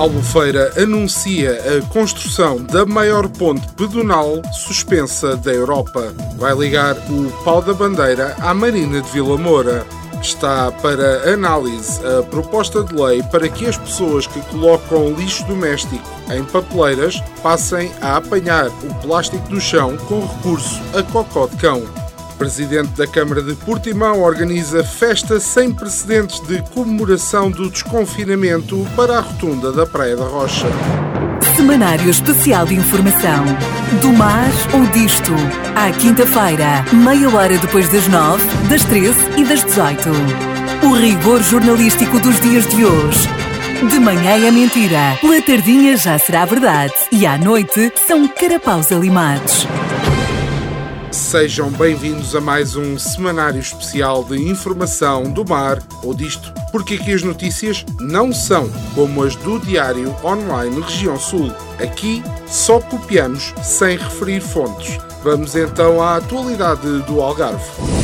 Albufeira anuncia a construção da maior ponte pedonal suspensa da Europa. Vai ligar o pau da bandeira à Marina de Vila Moura. Está para análise a proposta de lei para que as pessoas que colocam lixo doméstico em papeleiras passem a apanhar o plástico do chão com recurso a cocó de cão. Presidente da Câmara de Portimão organiza festa sem precedentes de comemoração do desconfinamento para a rotunda da Praia da Rocha. Semanário Especial de Informação. Do mar ou disto. À quinta-feira, meia hora depois das nove, das treze e das dezoito. O rigor jornalístico dos dias de hoje. De manhã é mentira, pela tardinha já será verdade e à noite são carapaus alimados. Sejam bem-vindos a mais um semanário especial de informação do mar ou disto, porque aqui as notícias não são como as do Diário Online Região Sul. Aqui só copiamos sem referir fontes. Vamos então à atualidade do Algarve.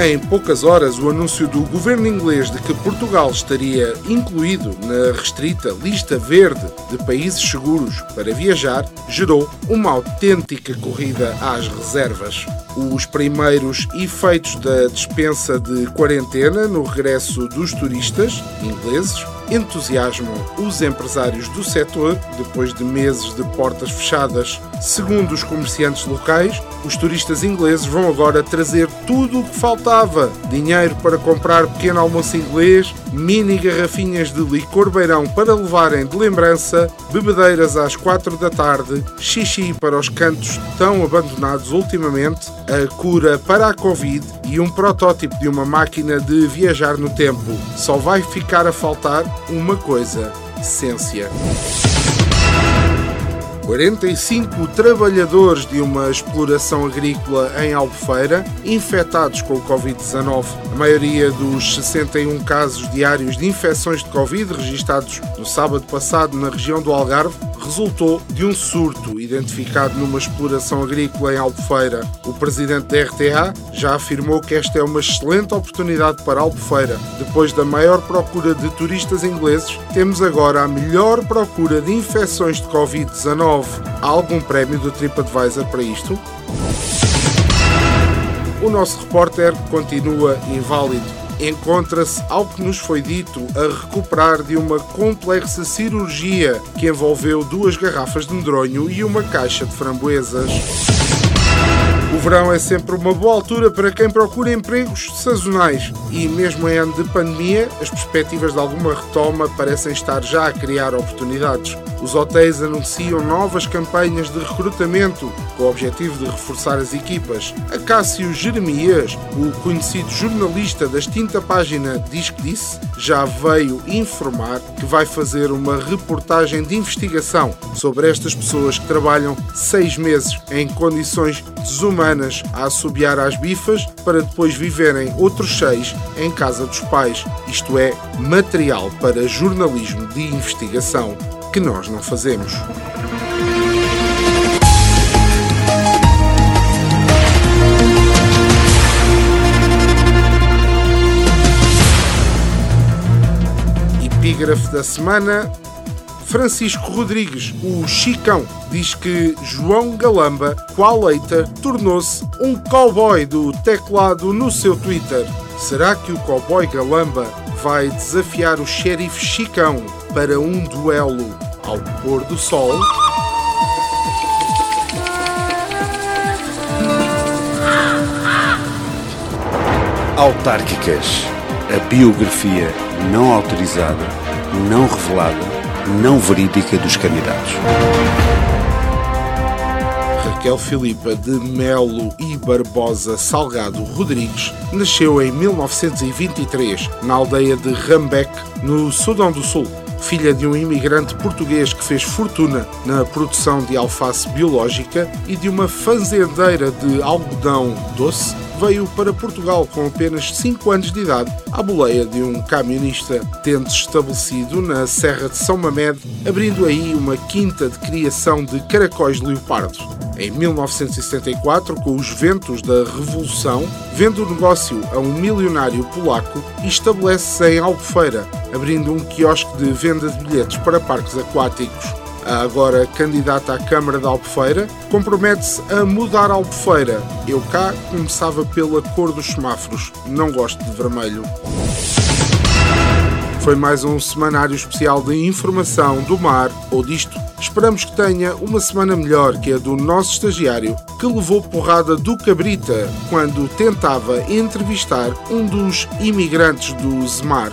Em poucas horas, o anúncio do governo inglês de que Portugal estaria incluído na restrita lista verde de países seguros para viajar gerou uma autêntica corrida às reservas. Os primeiros efeitos da dispensa de quarentena no regresso dos turistas ingleses entusiasmam os empresários do setor depois de meses de portas fechadas. Segundo os comerciantes locais, os turistas ingleses vão agora trazer tudo o que faltava: dinheiro para comprar pequeno almoço inglês, mini garrafinhas de licor beirão para levarem de lembrança, bebedeiras às quatro da tarde, xixi para os cantos tão abandonados ultimamente, a cura para a Covid e um protótipo de uma máquina de viajar no tempo. Só vai ficar a faltar uma coisa: ciência. 45 trabalhadores de uma exploração agrícola em Albufeira infectados com o Covid-19. A maioria dos 61 casos diários de infecções de Covid registados no sábado passado na região do Algarve resultou de um surto identificado numa exploração agrícola em Albufeira. O presidente da RTA já afirmou que esta é uma excelente oportunidade para Albufeira. Depois da maior procura de turistas ingleses, temos agora a melhor procura de infecções de Covid-19. Há algum prémio do TripAdvisor para isto? O nosso repórter continua inválido encontra-se, ao que nos foi dito, a recuperar de uma complexa cirurgia que envolveu duas garrafas de medronho e uma caixa de framboesas. O verão é sempre uma boa altura para quem procura empregos sazonais e, mesmo em ano de pandemia, as perspectivas de alguma retoma parecem estar já a criar oportunidades. Os hotéis anunciam novas campanhas de recrutamento com o objetivo de reforçar as equipas. A Cássio Jeremias, o conhecido jornalista da extinta página Diz que Disse, já veio informar que vai fazer uma reportagem de investigação sobre estas pessoas que trabalham seis meses em condições desumanas a assobiar às bifas para depois viverem outros seis em casa dos pais. Isto é, material para jornalismo de investigação que nós não fazemos. Epígrafe da semana. Francisco Rodrigues, o Chicão, diz que João Galamba, qual leita, tornou-se um cowboy do teclado no seu Twitter. Será que o cowboy Galamba vai desafiar o xerife Chicão para um duelo ao pôr do sol? Autárquicas. A biografia não autorizada, não revelada, não verídica dos candidatos. Raquel Filipa de Melo e Barbosa Salgado Rodrigues nasceu em 1923 na aldeia de Rambeck, no Sudão do Sul filha de um imigrante português que fez fortuna na produção de alface biológica e de uma fazendeira de algodão doce, veio para Portugal com apenas 5 anos de idade, à boleia de um camionista, tendo estabelecido na Serra de São Mamede, abrindo aí uma quinta de criação de caracóis leopardos. Em 1974, com os ventos da Revolução, vende o negócio a um milionário polaco e estabelece-se em Albufeira, abrindo um quiosque de venda de bilhetes para parques aquáticos agora candidata à Câmara de Albufeira, compromete-se a mudar Albufeira. Eu cá começava pela cor dos semáforos, não gosto de vermelho. Foi mais um semanário especial de informação do mar ou disto. Esperamos que tenha uma semana melhor que a do nosso estagiário, que levou porrada do Cabrita quando tentava entrevistar um dos imigrantes do Zemar.